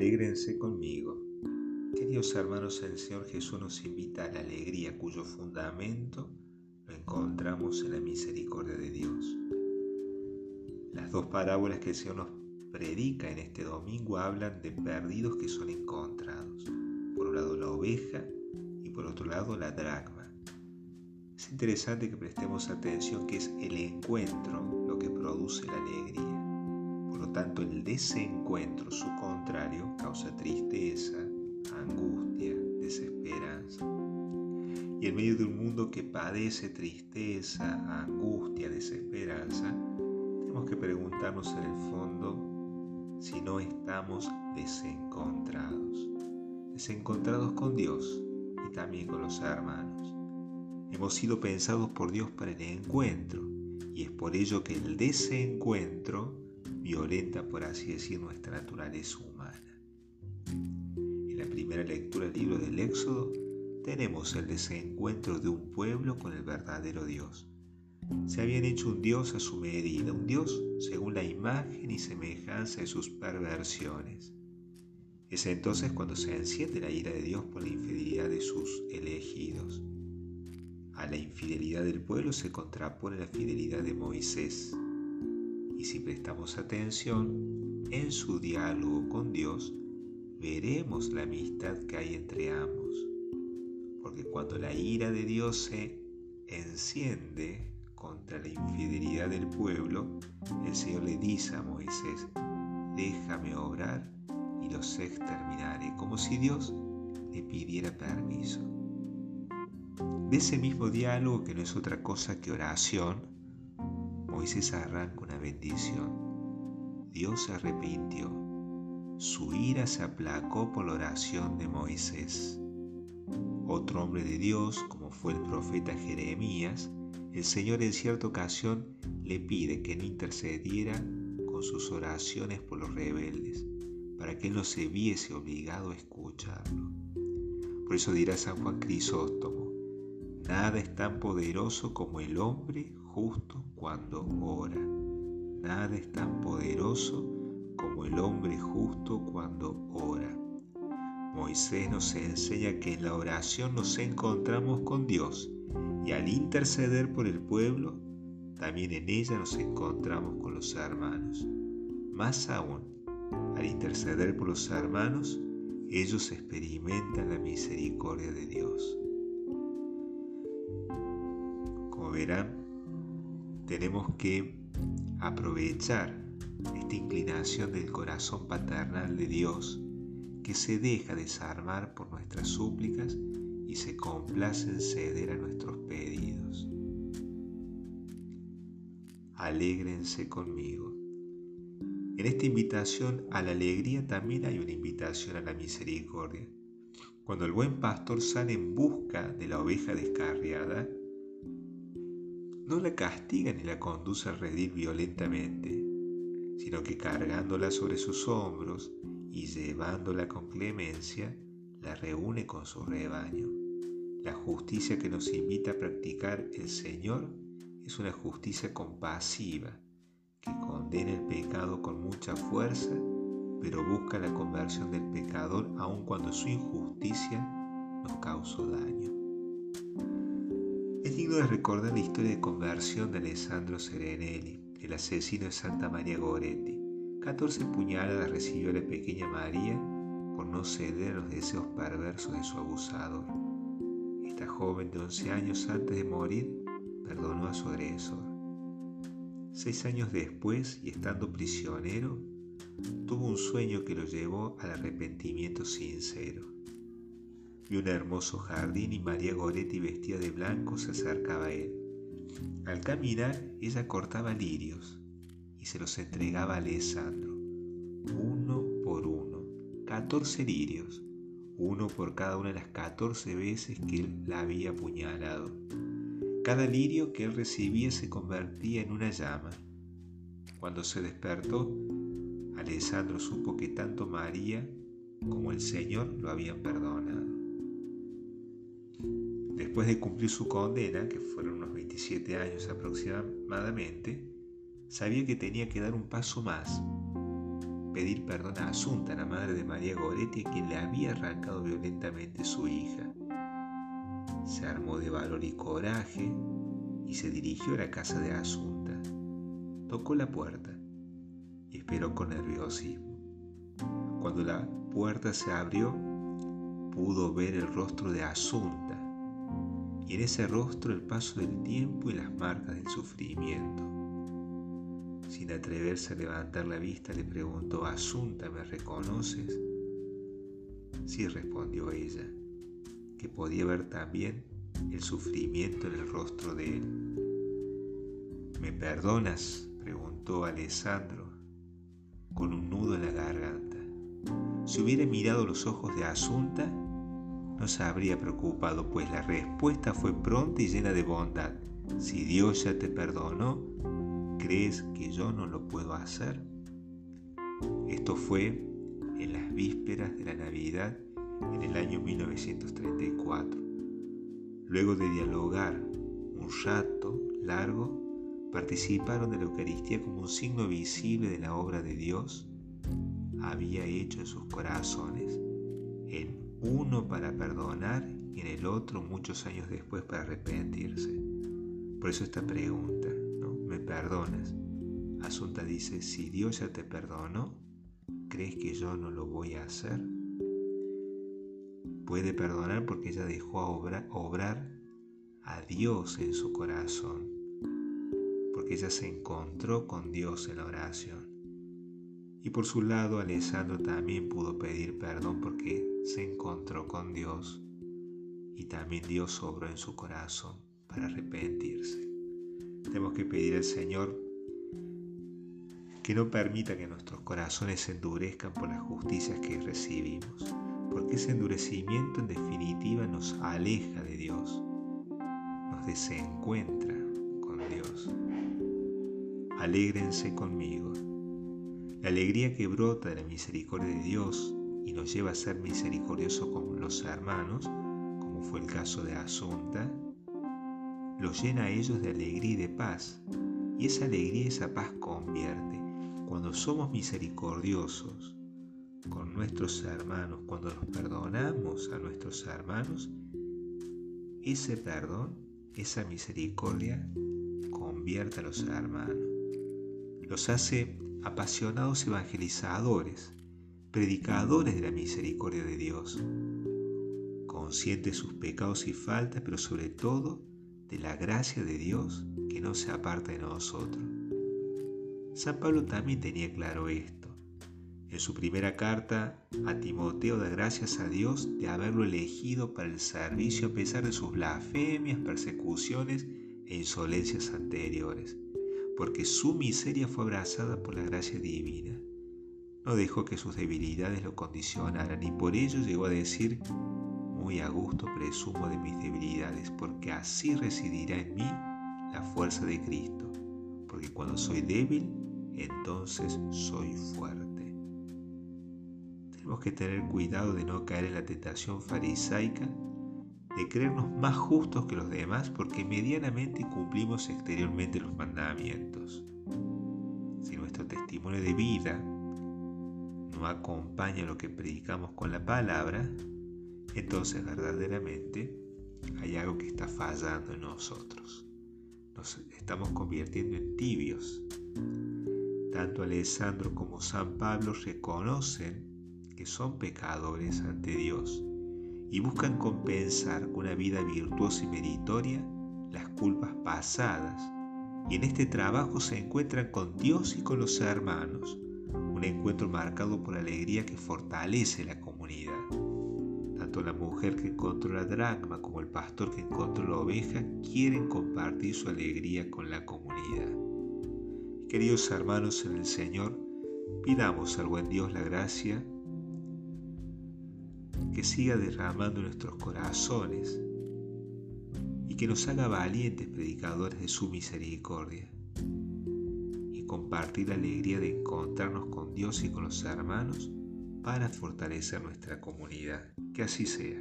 Alégrense conmigo. Queridos hermanos, el Señor Jesús nos invita a la alegría cuyo fundamento lo encontramos en la misericordia de Dios. Las dos parábolas que el Señor nos predica en este domingo hablan de perdidos que son encontrados. Por un lado la oveja y por otro lado la dracma. Es interesante que prestemos atención que es el encuentro lo que produce la alegría tanto, el desencuentro, su contrario, causa tristeza, angustia, desesperanza. Y en medio de un mundo que padece tristeza, angustia, desesperanza, tenemos que preguntarnos en el fondo si no estamos desencontrados. Desencontrados con Dios y también con los hermanos. Hemos sido pensados por Dios para el encuentro y es por ello que el desencuentro violenta, por así decir, nuestra naturaleza humana. En la primera lectura del libro del Éxodo tenemos el desencuentro de un pueblo con el verdadero Dios. Se habían hecho un Dios a su medida, un Dios según la imagen y semejanza de sus perversiones. Es entonces cuando se enciende la ira de Dios por la infidelidad de sus elegidos. A la infidelidad del pueblo se contrapone la fidelidad de Moisés, si prestamos atención en su diálogo con Dios, veremos la amistad que hay entre ambos. Porque cuando la ira de Dios se enciende contra la infidelidad del pueblo, el Señor le dice a Moisés, déjame obrar y los exterminaré, como si Dios le pidiera permiso. De ese mismo diálogo, que no es otra cosa que oración, Moisés arranca una bendición. Dios se arrepintió. Su ira se aplacó por la oración de Moisés. Otro hombre de Dios, como fue el profeta Jeremías, el Señor en cierta ocasión le pide que no intercediera con sus oraciones por los rebeldes, para que él no se viese obligado a escucharlo. Por eso dirá San Juan Crisóstomo, nada es tan poderoso como el hombre justo cuando ora. Nada es tan poderoso como el hombre justo cuando ora. Moisés nos enseña que en la oración nos encontramos con Dios y al interceder por el pueblo, también en ella nos encontramos con los hermanos. Más aún, al interceder por los hermanos, ellos experimentan la misericordia de Dios. Tenemos que aprovechar esta inclinación del corazón paternal de Dios que se deja desarmar por nuestras súplicas y se complace en ceder a nuestros pedidos. Alégrense conmigo. En esta invitación a la alegría también hay una invitación a la misericordia. Cuando el buen pastor sale en busca de la oveja descarriada, no la castiga ni la conduce al redil violentamente, sino que cargándola sobre sus hombros y llevándola con clemencia, la reúne con su rebaño. La justicia que nos invita a practicar el Señor es una justicia compasiva, que condena el pecado con mucha fuerza, pero busca la conversión del pecador aun cuando su injusticia nos causó daño. Digno de recordar la historia de conversión de Alessandro Serenelli, el asesino de Santa María Goretti. 14 puñaladas recibió la pequeña María por no ceder a los deseos perversos de su abusador. Esta joven de 11 años antes de morir perdonó a su agresor. Seis años después, y estando prisionero, tuvo un sueño que lo llevó al arrepentimiento sincero. Vio un hermoso jardín y María Goretti vestida de blanco se acercaba a él. Al caminar ella cortaba lirios y se los entregaba a Alessandro, uno por uno, catorce lirios, uno por cada una de las catorce veces que él la había apuñalado. Cada lirio que él recibía se convertía en una llama. Cuando se despertó, Alessandro supo que tanto María como el Señor lo habían perdonado. Después de cumplir su condena, que fueron unos 27 años aproximadamente, sabía que tenía que dar un paso más. pedir perdón a Asunta, la madre de María Goretti, quien le había arrancado violentamente su hija. Se armó de valor y coraje y se dirigió a la casa de Asunta. Tocó la puerta y esperó con nerviosismo. Cuando la puerta se abrió, pudo ver el rostro de Asunta y en ese rostro el paso del tiempo y las marcas del sufrimiento. Sin atreverse a levantar la vista, le preguntó, Asunta, ¿me reconoces? Sí, respondió ella, que podía ver también el sufrimiento en el rostro de él. ¿Me perdonas? preguntó Alessandro con un nudo en la garganta. Si hubiera mirado los ojos de Asunta, no se habría preocupado, pues la respuesta fue pronta y llena de bondad. Si Dios ya te perdonó, ¿crees que yo no lo puedo hacer? Esto fue en las vísperas de la Navidad en el año 1934. Luego de dialogar un rato largo, participaron de la Eucaristía como un signo visible de la obra de Dios había hecho en sus corazones, uno para perdonar y en el otro muchos años después para arrepentirse. Por eso esta pregunta, ¿no? ¿Me perdonas? Asunta dice, si Dios ya te perdonó, ¿crees que yo no lo voy a hacer? Puede perdonar porque ella dejó obrar, obrar a Dios en su corazón, porque ella se encontró con Dios en la oración. Y por su lado, Alessandro también pudo pedir perdón porque se encontró con Dios y también Dios obró en su corazón para arrepentirse. Tenemos que pedir al Señor que no permita que nuestros corazones se endurezcan por las justicias que recibimos, porque ese endurecimiento en definitiva nos aleja de Dios, nos desencuentra con Dios. Alégrense conmigo la alegría que brota de la misericordia de Dios y nos lleva a ser misericordioso con los hermanos, como fue el caso de Asunta, los llena a ellos de alegría y de paz. Y esa alegría y esa paz convierte. Cuando somos misericordiosos con nuestros hermanos, cuando los perdonamos a nuestros hermanos, ese perdón, esa misericordia convierte a los hermanos. Los hace apasionados evangelizadores, predicadores de la misericordia de Dios, conscientes de sus pecados y faltas, pero sobre todo de la gracia de Dios que no se aparta de nosotros. San Pablo también tenía claro esto. En su primera carta a Timoteo da gracias a Dios de haberlo elegido para el servicio a pesar de sus blasfemias, persecuciones e insolencias anteriores porque su miseria fue abrazada por la gracia divina. No dejó que sus debilidades lo condicionaran y por ello llegó a decir, muy a gusto presumo de mis debilidades, porque así residirá en mí la fuerza de Cristo, porque cuando soy débil, entonces soy fuerte. Tenemos que tener cuidado de no caer en la tentación farisaica de creernos más justos que los demás porque medianamente cumplimos exteriormente los mandamientos. Si nuestro testimonio de vida no acompaña lo que predicamos con la palabra, entonces verdaderamente hay algo que está fallando en nosotros. Nos estamos convirtiendo en tibios. Tanto Alessandro como San Pablo reconocen que son pecadores ante Dios y buscan compensar con una vida virtuosa y meritoria las culpas pasadas. Y en este trabajo se encuentran con Dios y con los hermanos, un encuentro marcado por alegría que fortalece la comunidad. Tanto la mujer que encontró la dracma como el pastor que encontró la oveja quieren compartir su alegría con la comunidad. Queridos hermanos en el Señor, pidamos al buen Dios la gracia que siga derramando nuestros corazones y que nos haga valientes predicadores de su misericordia y compartir la alegría de encontrarnos con Dios y con los hermanos para fortalecer nuestra comunidad. Que así sea.